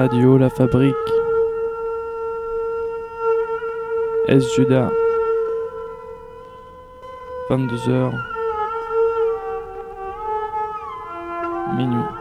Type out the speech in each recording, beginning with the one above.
Radio La Fabrique. S. Judas. 22h. Minuit.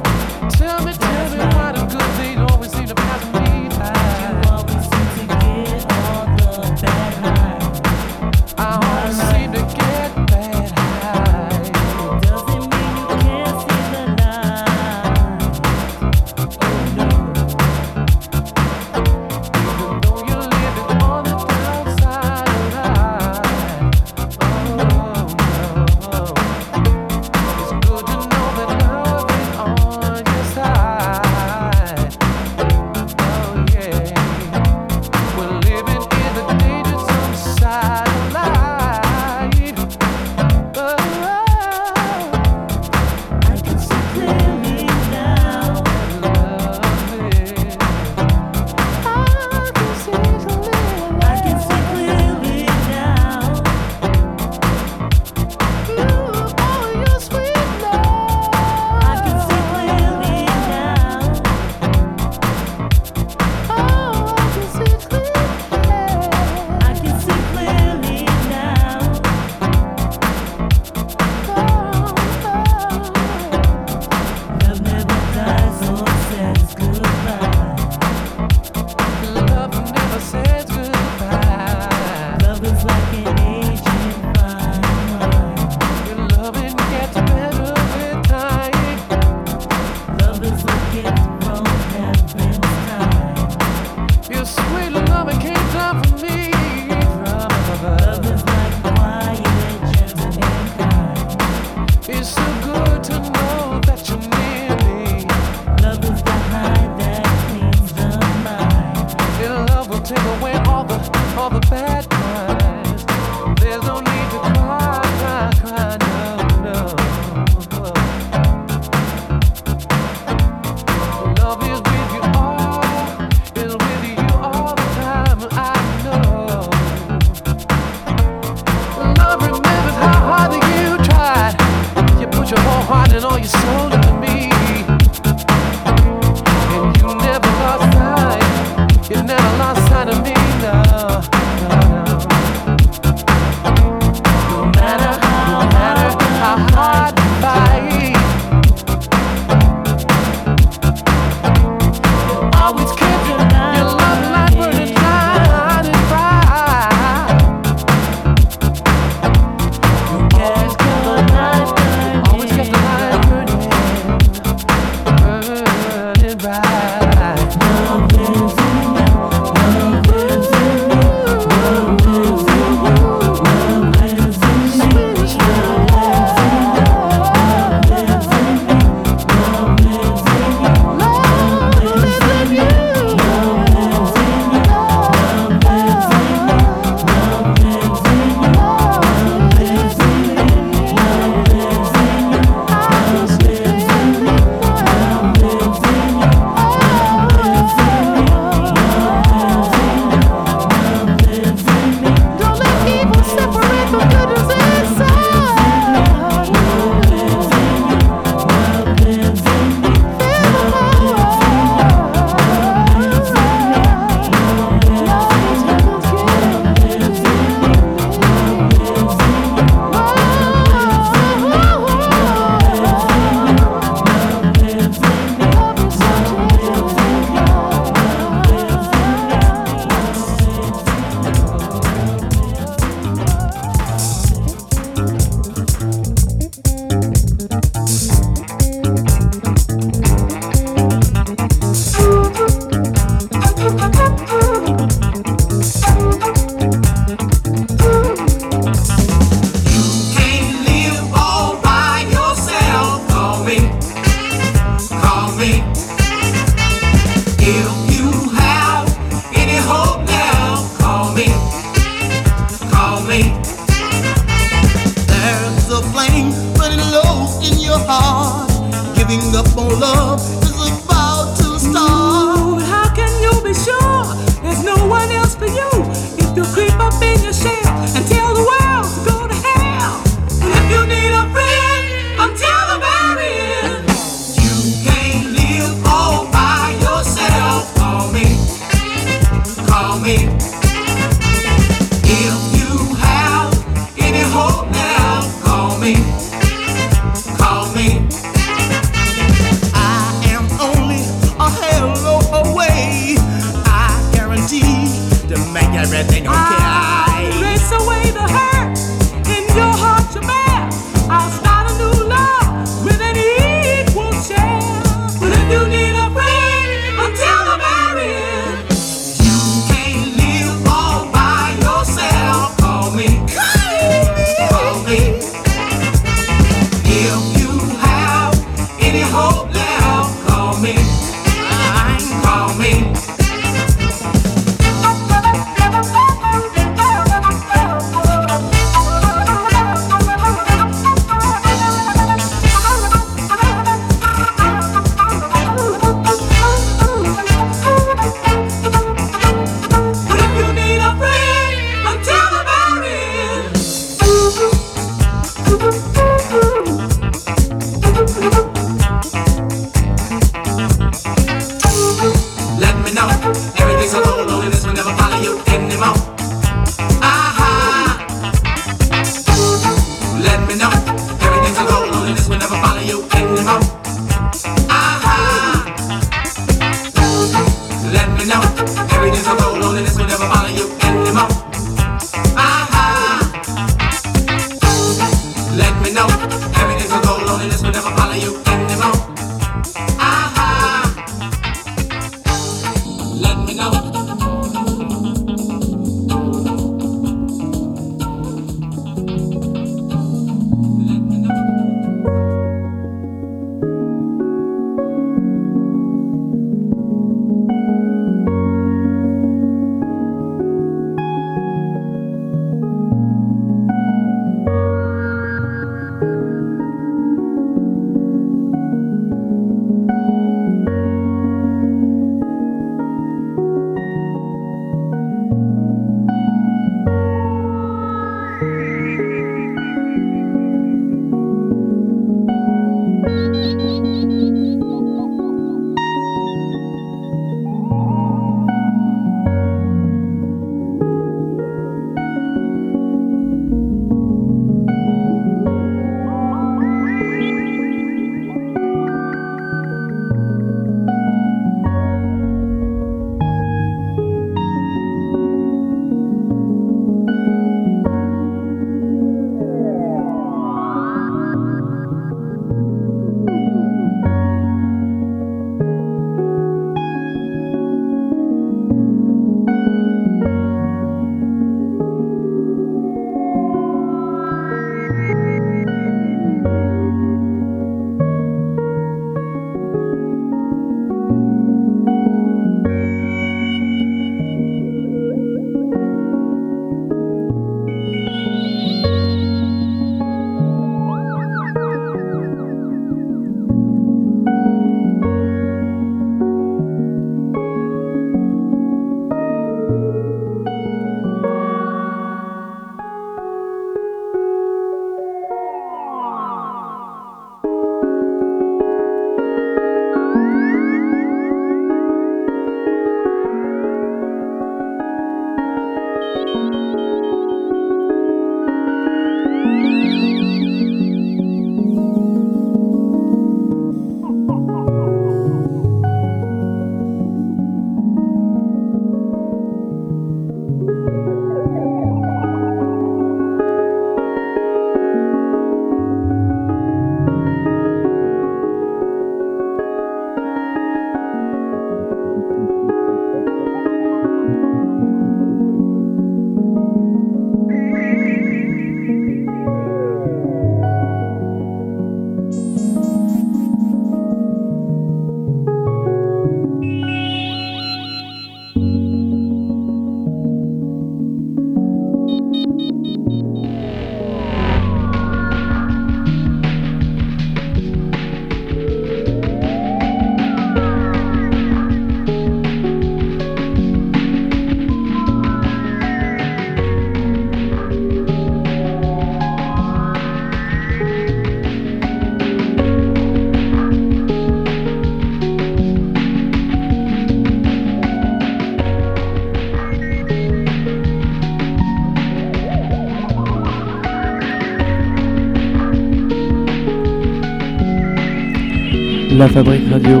Fabrique Radio.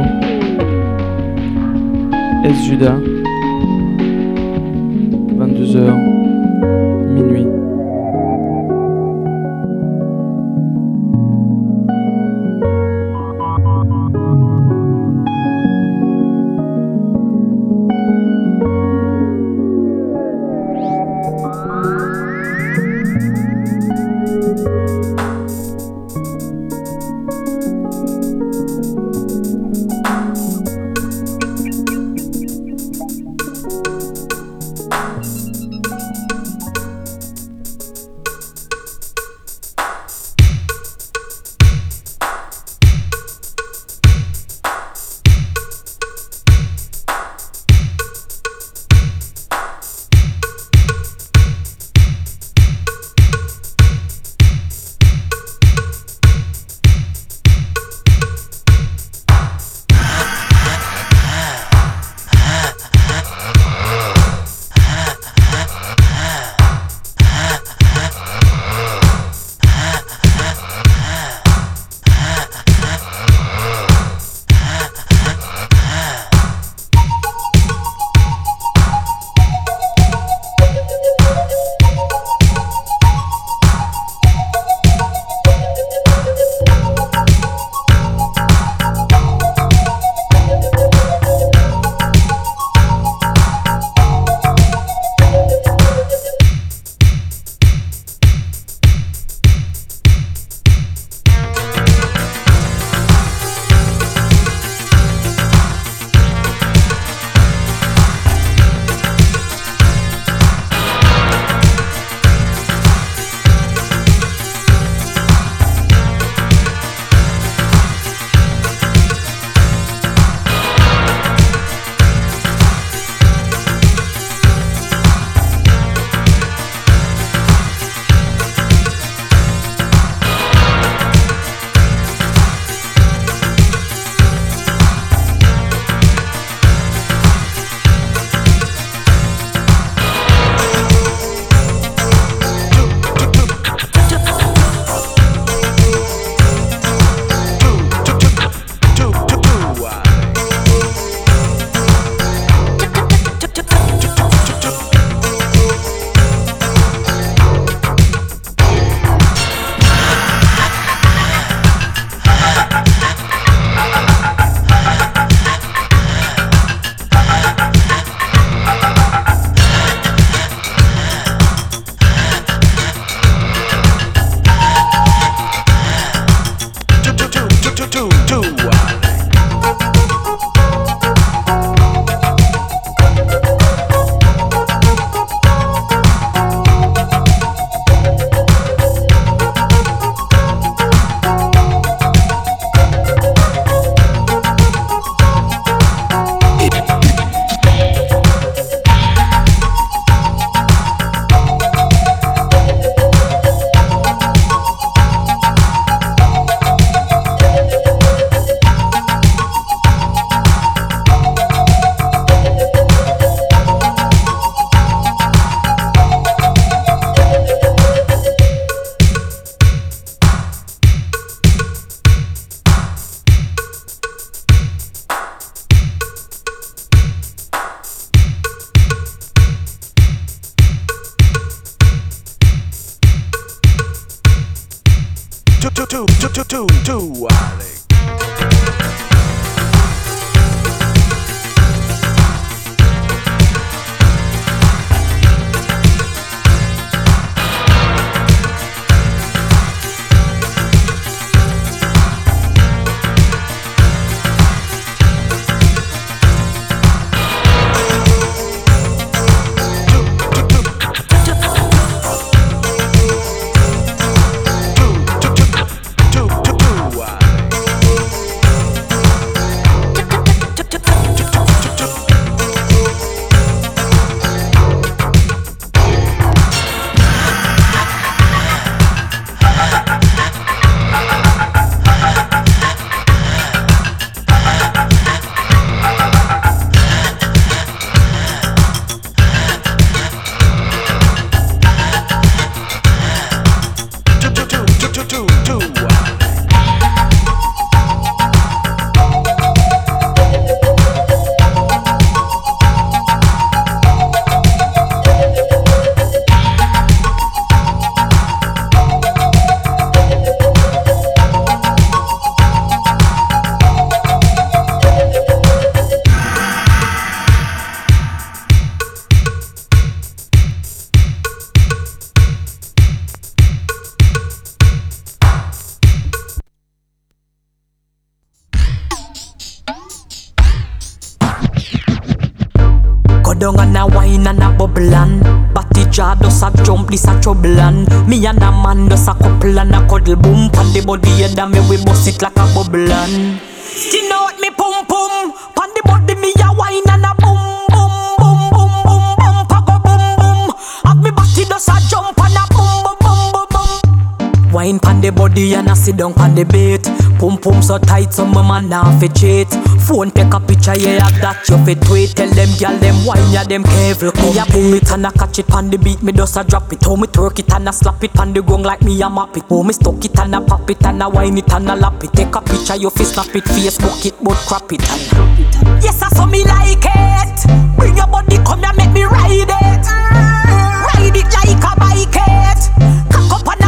S. Judas. And does a couple and a cuddle boom Pan the body and me we bust it like a bubble and sit down pan the bait Pum pum so tight so my man now fi cheat. Phone take a picture yeah that you fit tweet. Tell them gyal them wine ya them careful Me a pull it and a catch it pan the beat Me just a drop it. How me twerk it and a slap it pan the gong like me a map it. Oh me stuck it and a pop it and a wine it and a lap it. Take a picture you fi snap it Facebook it but crap it and Yes I saw me like it. Bring your body come and make me ride it. Ride it like a bike it. Cock up and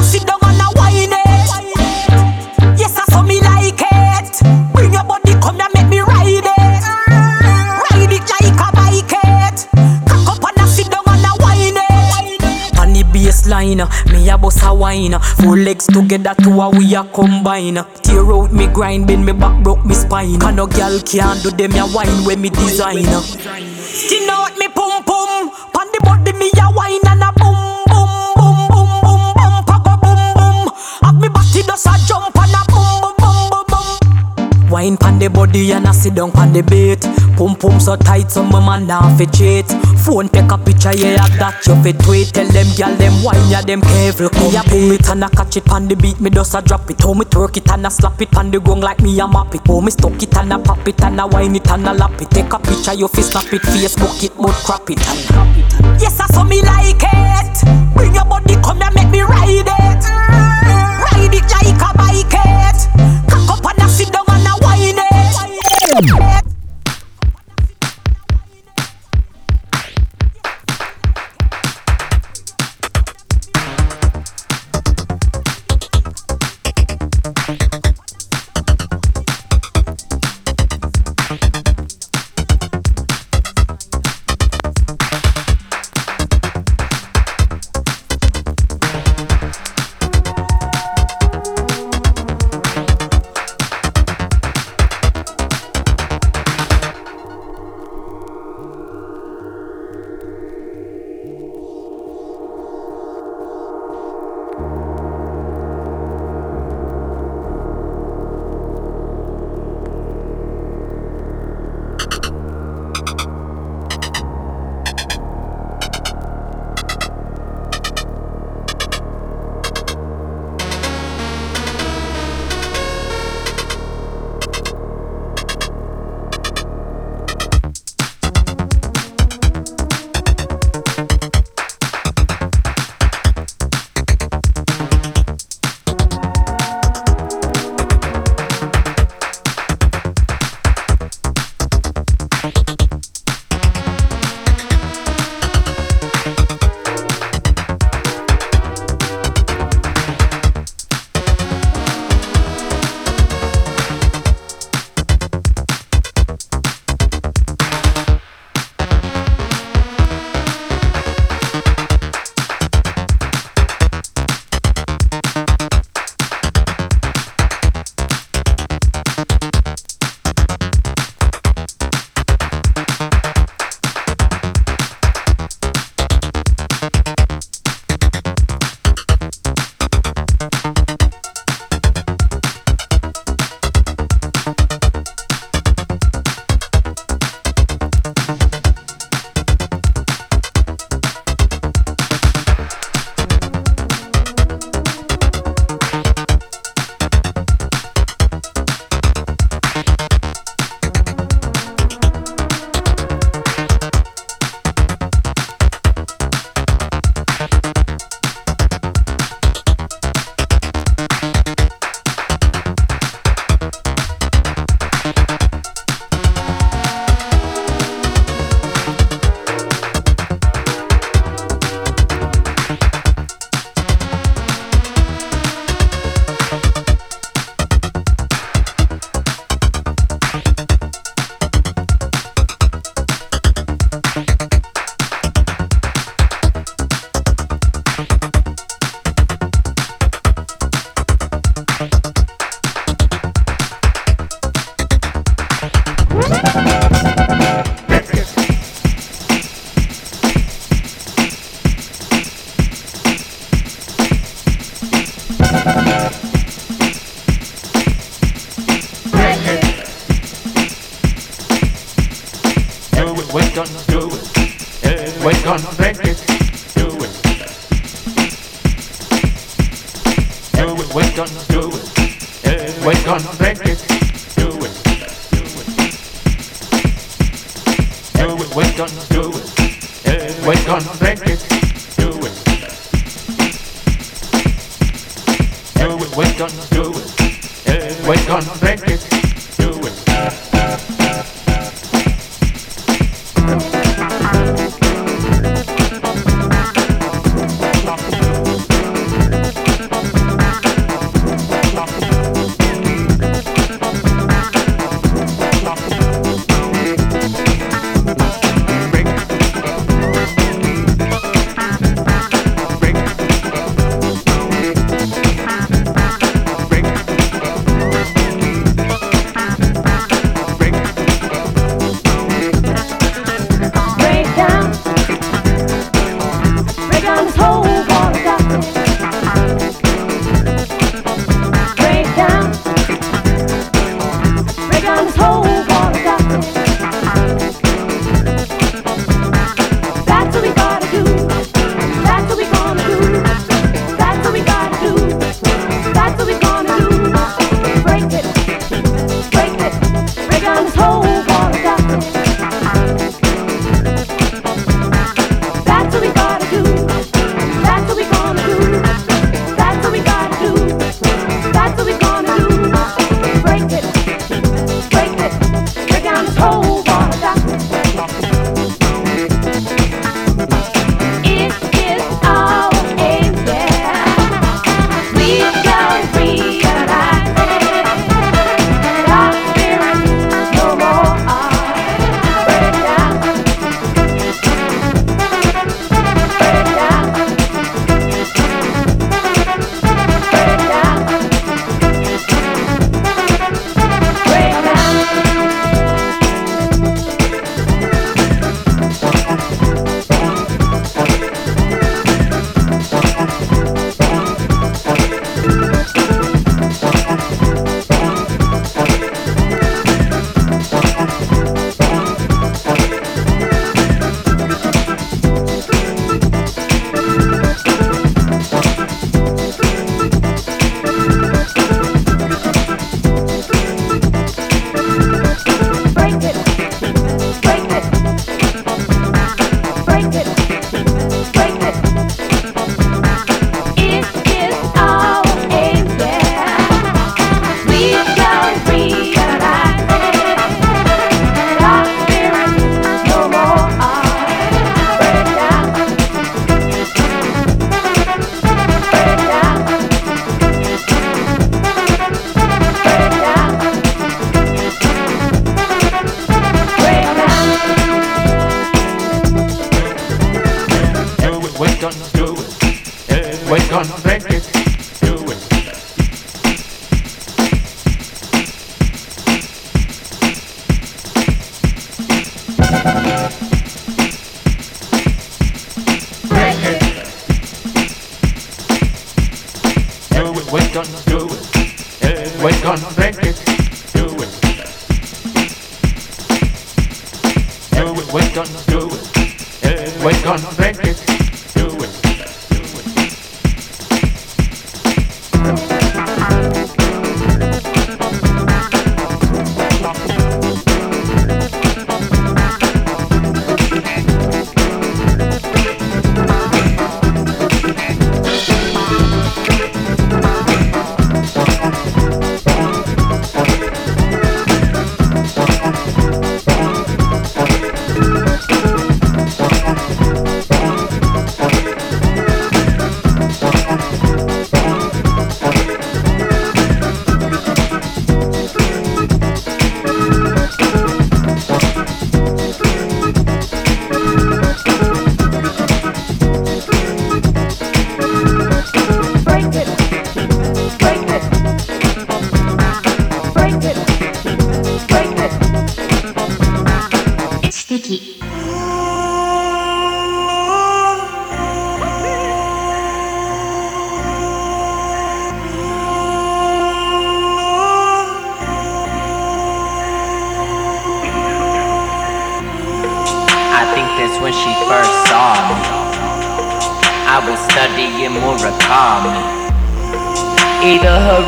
baseline, me a bust a wine Four legs together to a we a combine. Tear out me grind, bend me back, broke me spine. Can no girl can do them a wine when me design Skin out me pum pum. Pan the body me a wine and a boom Wine pan the body and a sit down pan the beat Pum pum so tight so my man now fi cheat. Phone take a picture yeah that you fi tweet. Tell them gyal them wine ya them careful Me a pull it and a catch it pan the beat Me just a drop it. How me twerk it and a slap it pan the gong like me a map it. Oh me stuck it and a pop it and a wine it and a lap it. Take a picture you fi snap it Facebook it but crap it and Yes I saw me like it. Bring your body come and make me ride it. Ride it like a bike. it Yeah.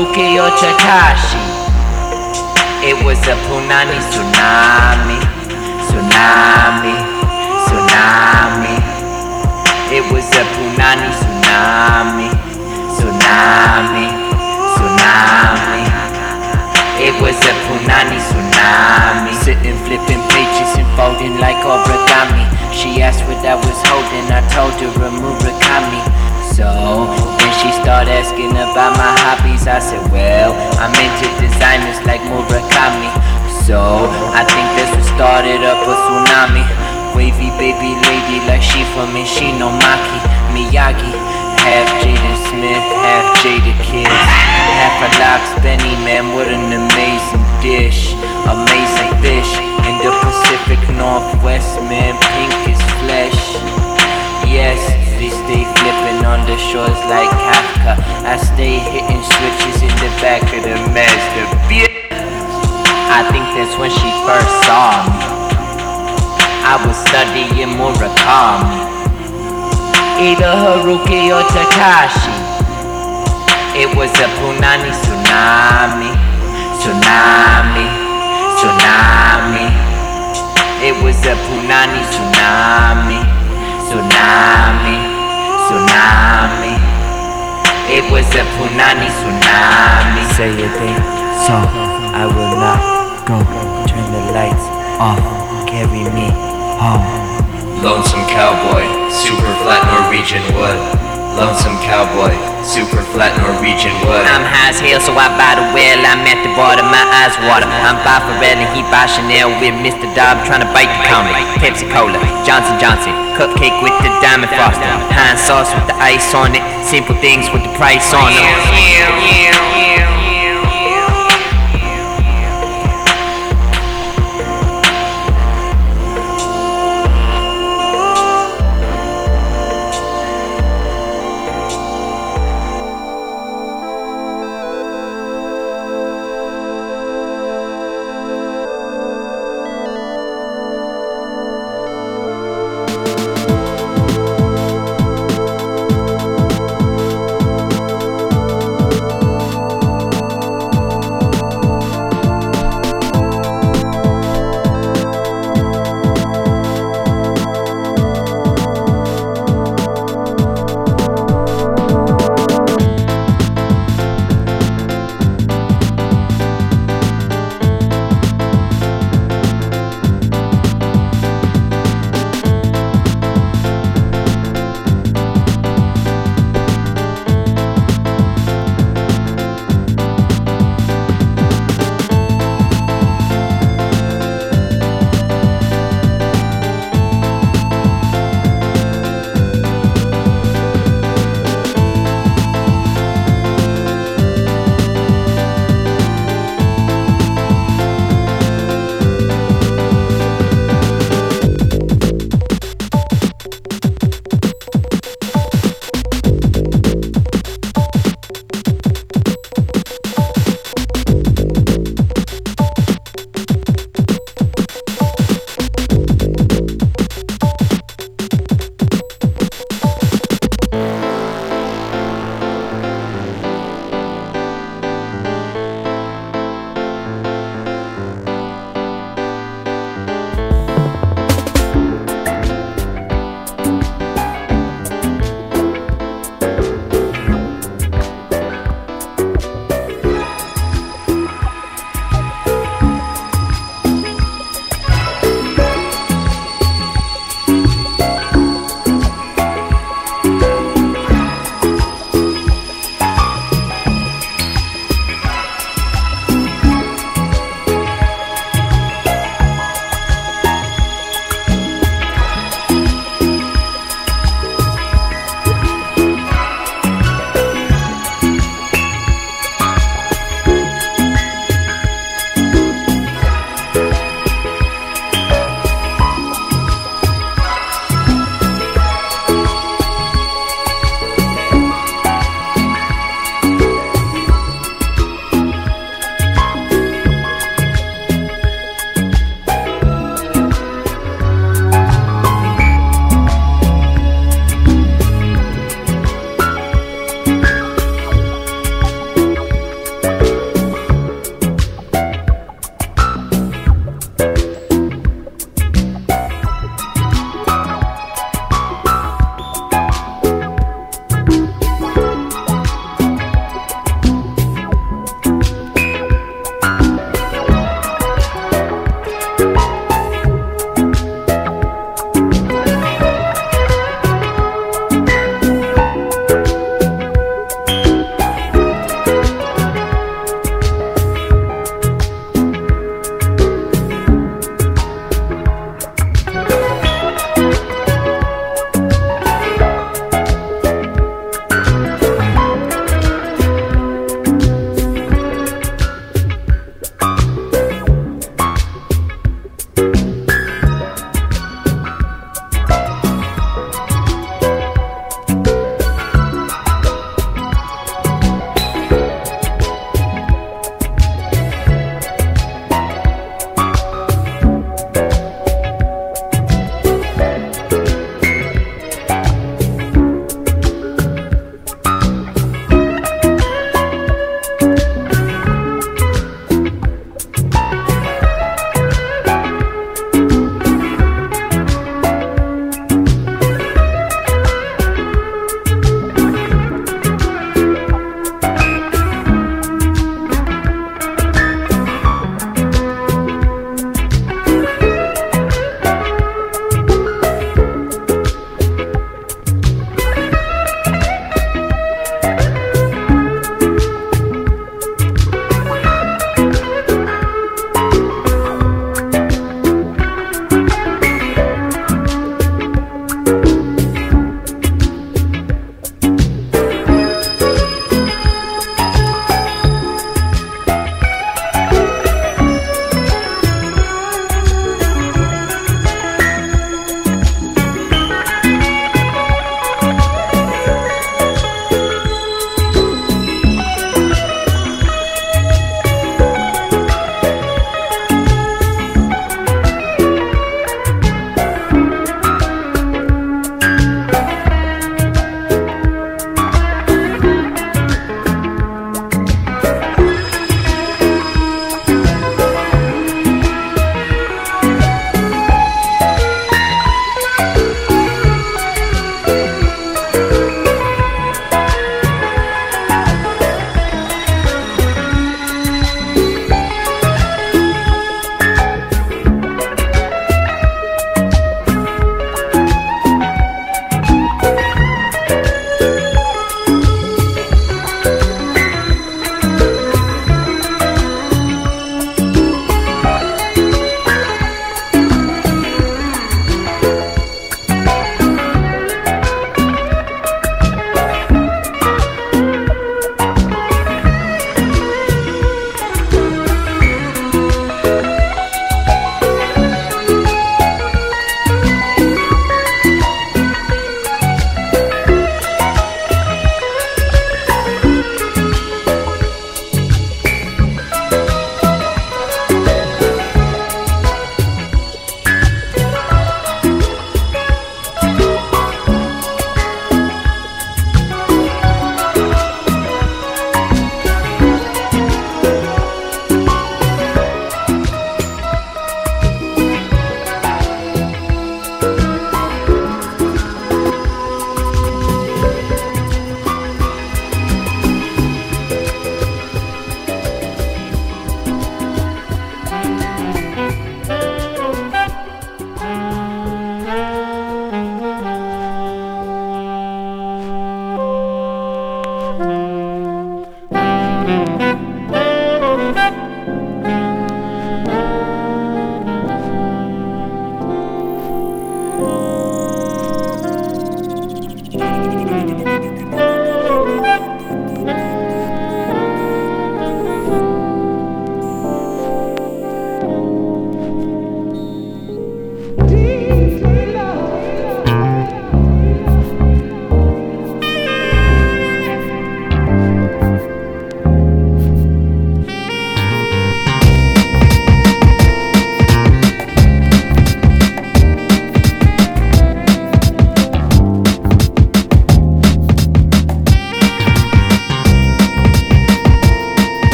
Haruki or Takashi. It was a Punani tsunami, tsunami, tsunami. It was a Punani tsunami, tsunami, tsunami. It was a Punani tsunami. Sitting flipping pages and folding like origami. She asked what I was holding, I told her a Murakami. So then she started asking about my hobbies. I said, Well, I'm into designers like Murakami. So I think that's what started up a tsunami. Wavy baby lady like she from Ishinomaki, Miyagi. Half Jada Smith, half Jadakiss. Half a locks Benny, man, what an amazing dish. Amazing fish in the Pacific Northwest, man, pink is flesh. Yes, they stay flipping on the shores like Kafka. I stay hitting switches in the back of the. Bitch. I think that's when she first saw me. I was studying Murakami, either Haruki or Takashi. It was a Punani tsunami, tsunami, tsunami. It was a Punani tsunami, tsunami, tsunami. It was a Punani tsunami. Say a thing, so I will not go. Turn the lights off, carry me home. Lonesome cowboy, super flat Norwegian wood. Lonesome cowboy, super flat Norwegian wood. I'm high as hell, so I buy the well. I'm at the bar, my eyes water. I'm by Pharrell and he buy Chanel with Mr. DOB trying to bite the comic. Pepsi Cola, Johnson Johnson, cupcake with the diamond frosting. Heinz sauce with the ice on it. Simple things with the price on them.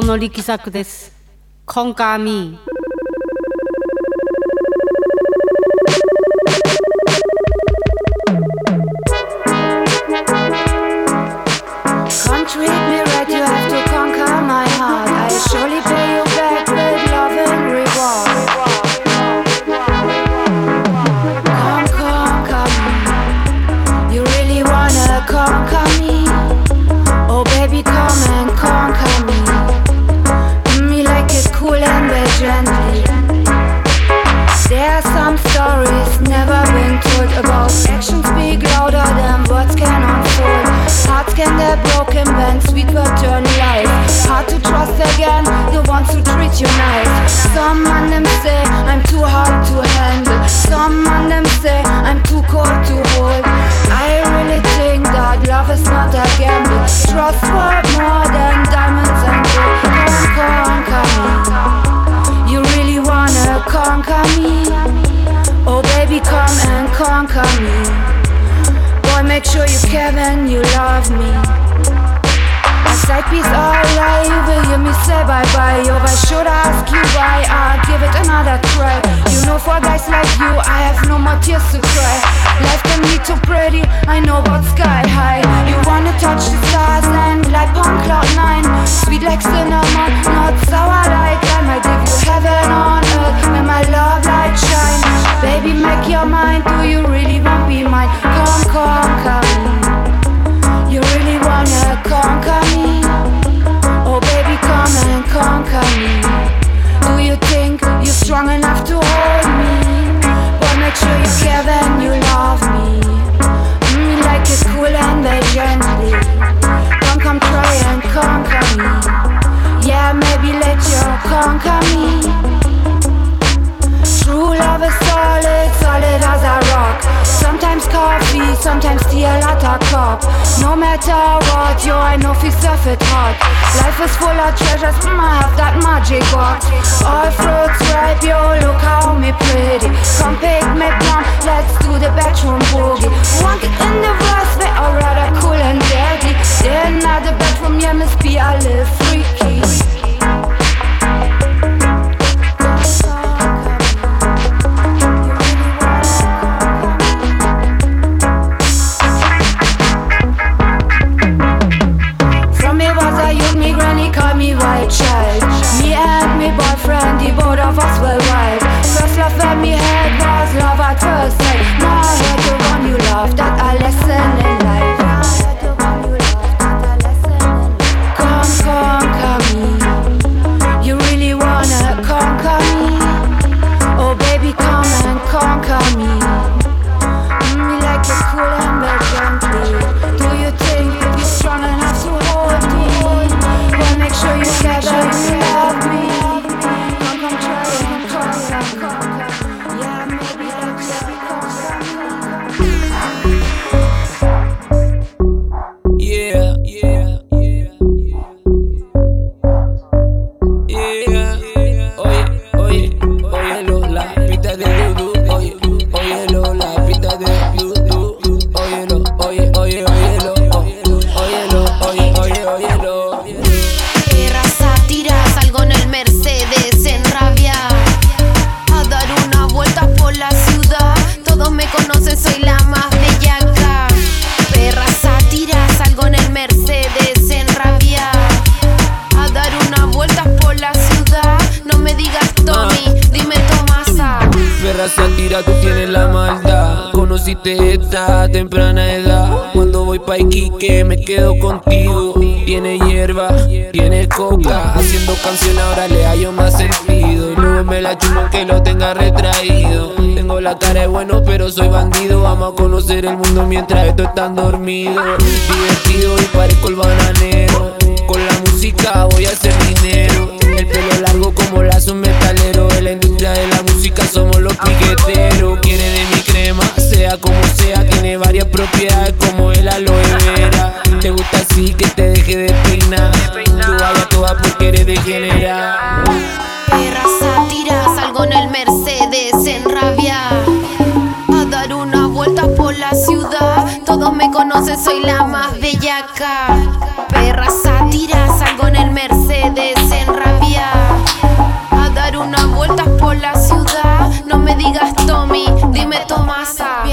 の力作です。コンカーミー sweet pattern lies Hard to trust again, the ones who treat you nice Some man them say I'm too hard to handle. Some man them say I'm too cold to hold. I really think that love is not a gamble. Trust worth more than diamonds and gold. Come conquer me. You really wanna conquer me? Oh baby come and conquer me. Boy make sure you care and you love me. Sidepiece all alright. you me say bye bye If I should ask you why I give it another try. You know for guys like you I have no more tears to cry. Life can be too pretty, I know about sky high. You wanna touch the stars and like on cloud nine. Sweet like cinnamon, not sour like lime I give you heaven on earth and my love light shine. Baby make your mind, do you really want be mine? Come, come, come wanna conquer me? Oh baby, come and conquer me. Do you think you're strong enough to hold me? But make sure you you love me. Mm, like cool and then gently. Don't come try and conquer me. Yeah, maybe let you conquer me. True love is solid, solid as a rock. Sometimes coffee, sometimes tea, a cup. No matter what, yo, I know you surf it hot. Life is full of treasures, mm, I have that magic box. All fruits ripe, yo, look how me pretty. Come pick me plum, let's do the bedroom boogie. One kick in the verse, we are rather cool and deadly. Then another the bedroom, yeah, miss be a little freaky. me right child Me and me boyfriend, the both of us were right First love that me had was love at first sight. Now I heard the one you love, that I listen Vamos a conocer el mundo mientras estos están dormidos. Divertido y parezco el bananero. Con la música voy a hacer dinero. El pelo largo como lazo metalero. En la industria de la música somos los piqueteros. Quiere de mi crema, sea como sea. Tiene varias propiedades como el aloe vera. Te gusta así que te deje de peinar. Tú vayas toda porque eres degenerada. conocen, soy la más bellaca. Perra sátira, salgo en el Mercedes en rabia. A dar unas vueltas por la ciudad. No me digas Tommy, dime Tomasa.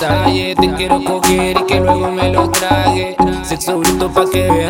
detalle Te quiero coger y que luego me lo trague. Sexo bruto pa' que veas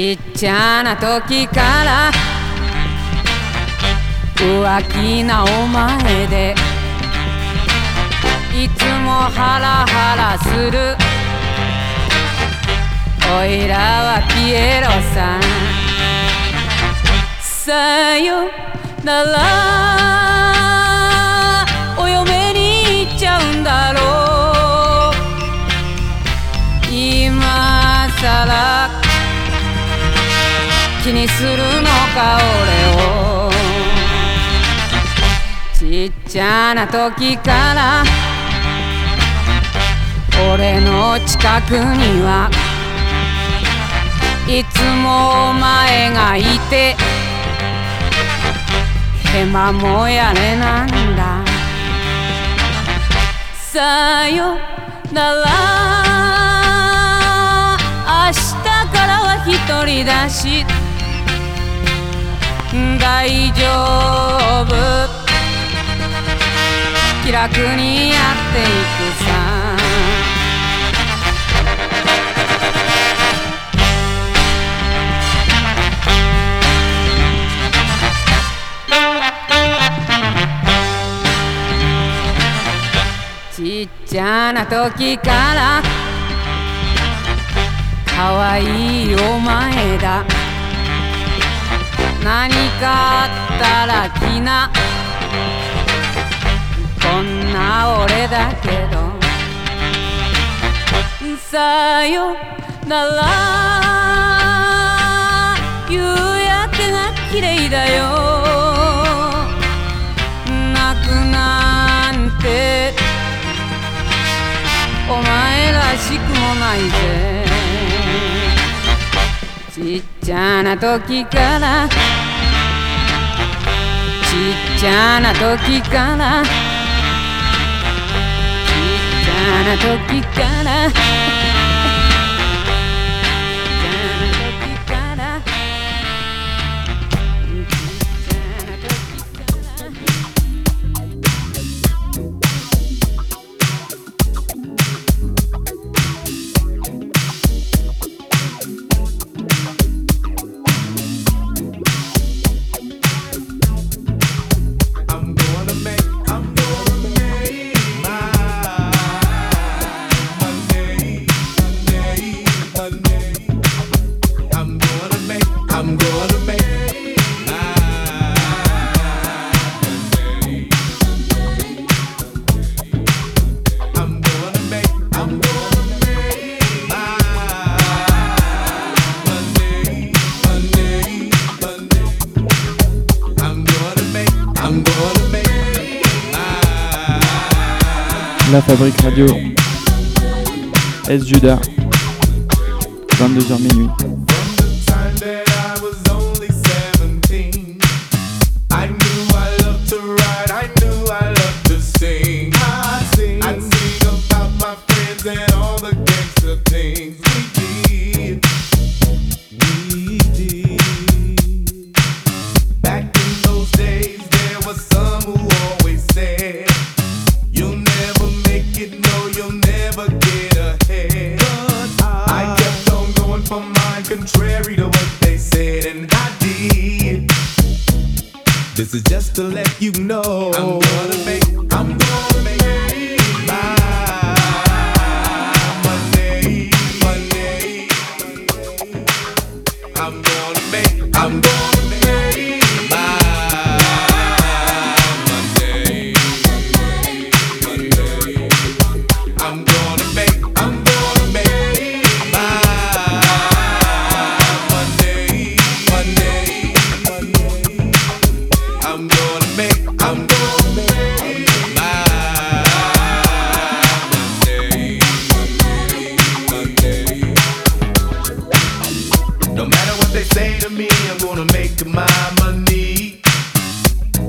ちっちゃな時から浮気なお前でいつもハラハラする。おいらはピエロさん。さよなら。お嫁に行っちゃうんだろう。今さらにするのか俺をちっちゃな時から俺の近くにはいつもお前がいて。ヘマもやれなんだ。さよなら。明日からは一人だし。大丈夫。気楽にやっていくさ。ちっちゃな時から可愛いお前だ。何かあったら来な。こんな俺だけど。さよなら。夕焼けが綺麗だよ。泣くなんて。お前らしくもないぜ。ちゃな時からちっちゃな時からちっちゃな時から Fabrique Radio, S. Judas, 22h minuit.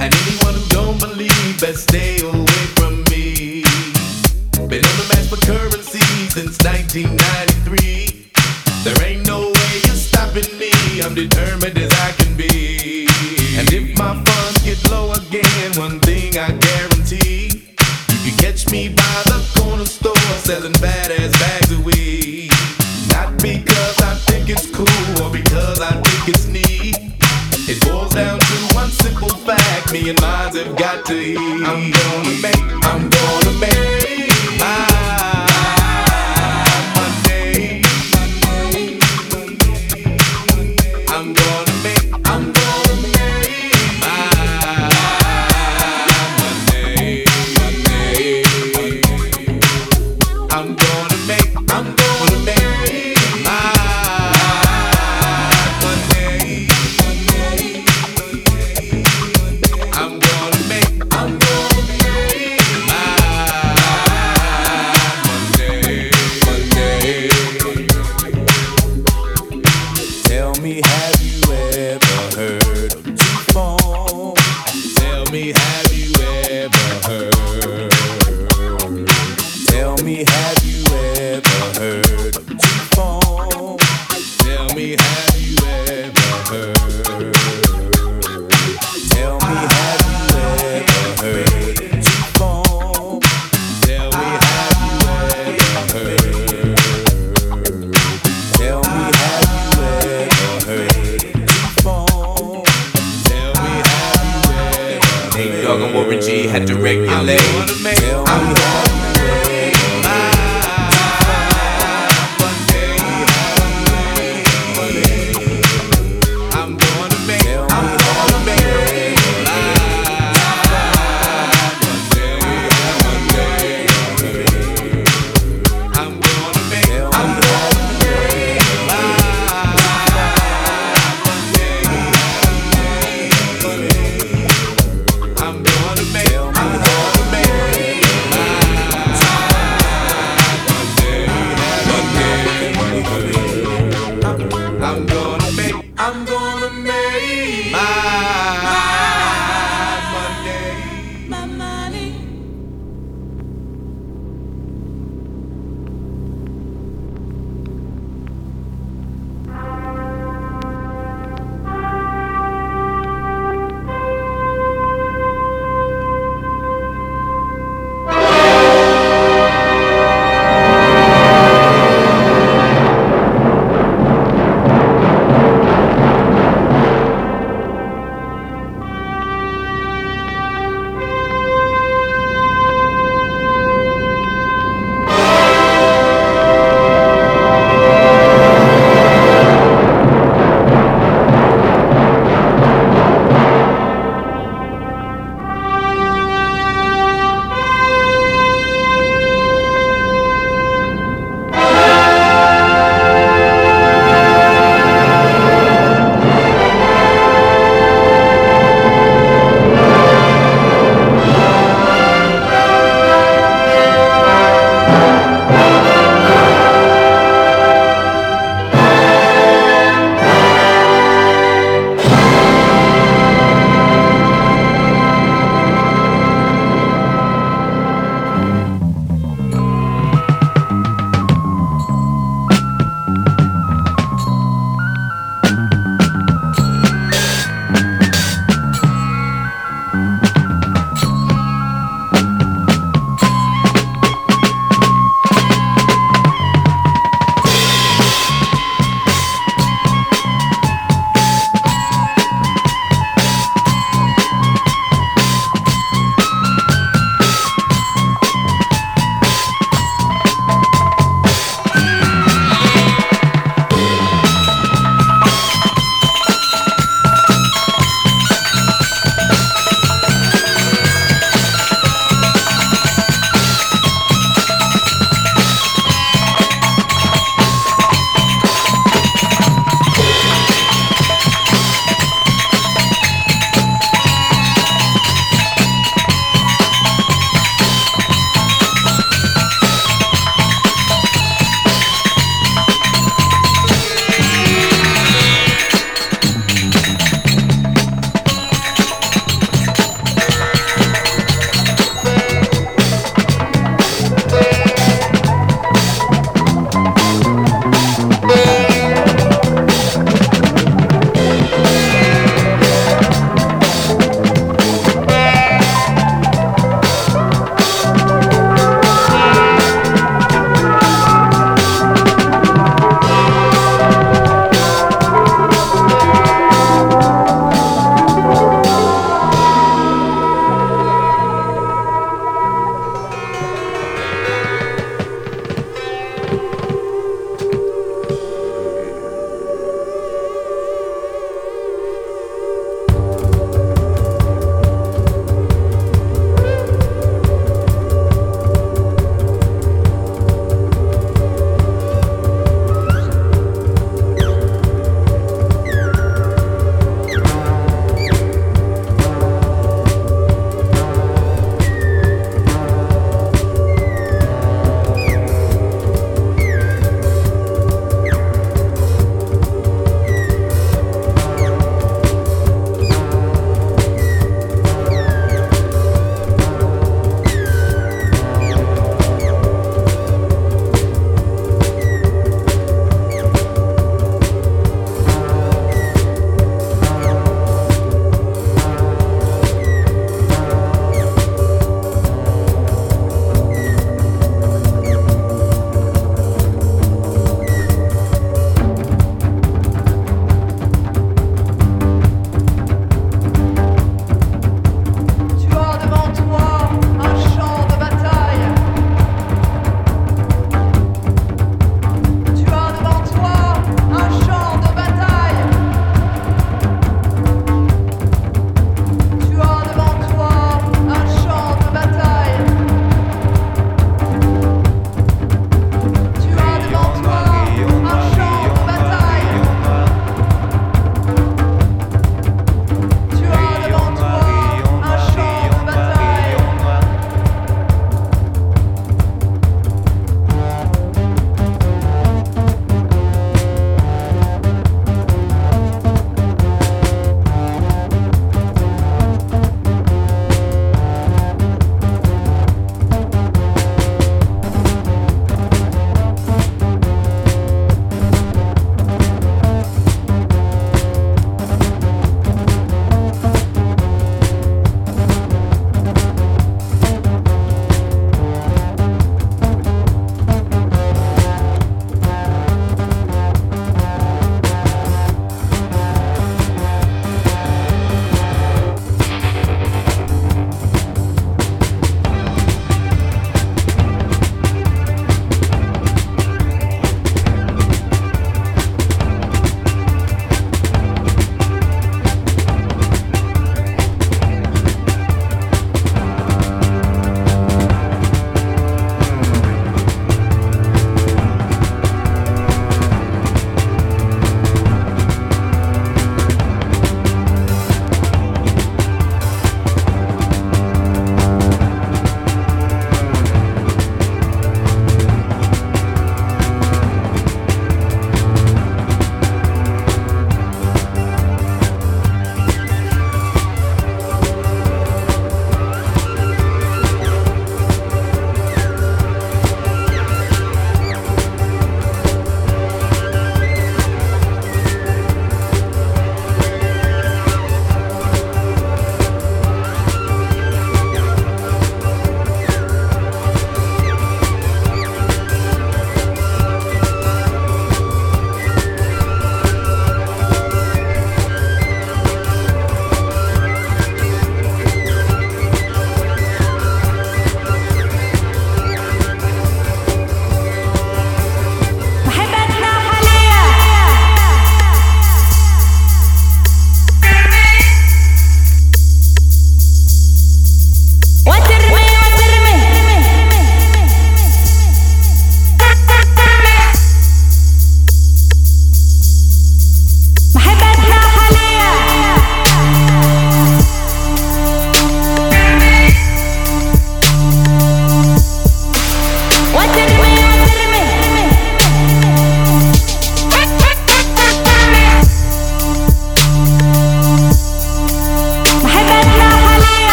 And anyone who don't believe best stay away from me. Been on the for since 1993. There ain't no way you're stopping me. I'm determined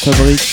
Fabrik.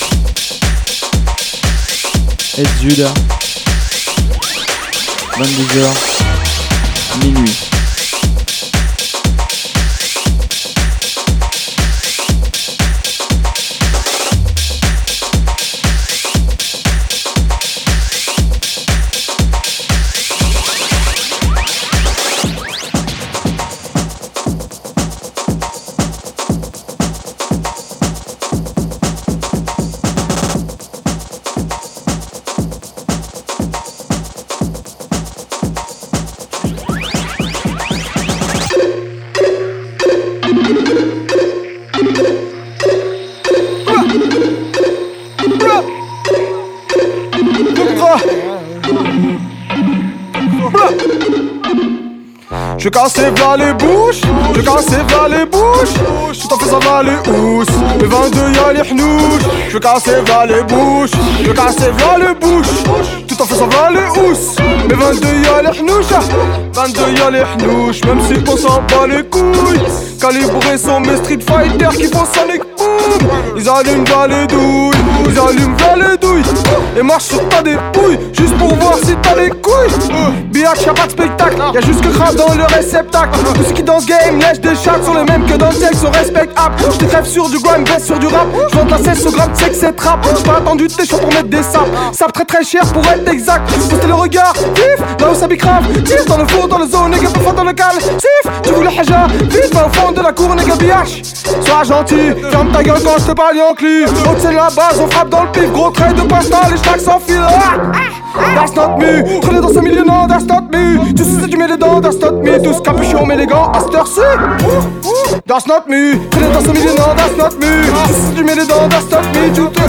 Les housses, les 22 y'a les hnouches, je cassé v'là les bouches, je cassé v'là les bouches, tout en faisant v'là les housses, les 22 y'a les hnouches, 22 y'a les même si on s'en bat les couilles, calibrés sont mes street fighters qui font Sonic Boom, ils allument v'là les douilles, ils allument v'là les douilles, et marchent sur ta dépouille, juste pour voir si t'as les couilles, Biatch y'a pas de spectacle, y'a juste que grave dans le réceptacle. Tous ceux qui dans ce game lèchent des chats sont les mêmes que dans le texte sont respectables J'te crève sur du grind, baisse sur du rap. J'vends la 16 au gramme, c'est que c'est trap. J'ai pas attendu tes choix pour mettre des sapes. Sapes très très cher pour être exact. Postez le regard, vif, là où ça bicrave Tire dans le four, dans le zone, nigga, pas dans le cal Sif, tu voulais haja, vite, va au fond de la cour, nigga, biatch Sois gentil, ferme ta gueule quand j'te parle Yankee Haute c'est la base, on frappe dans le pif. Gros trait de pasta, les stacks s'enfilent. Ah, That's not me, traîner dans ce milieu, ça stock mu Tu sais si tu mets dedans, dans stock mu Tous capuchons mais les gants à cette heure-ci not mu Traîner dans ce milieu, non, dans not mu Tu sais si tu mets dedans, dans Tu te...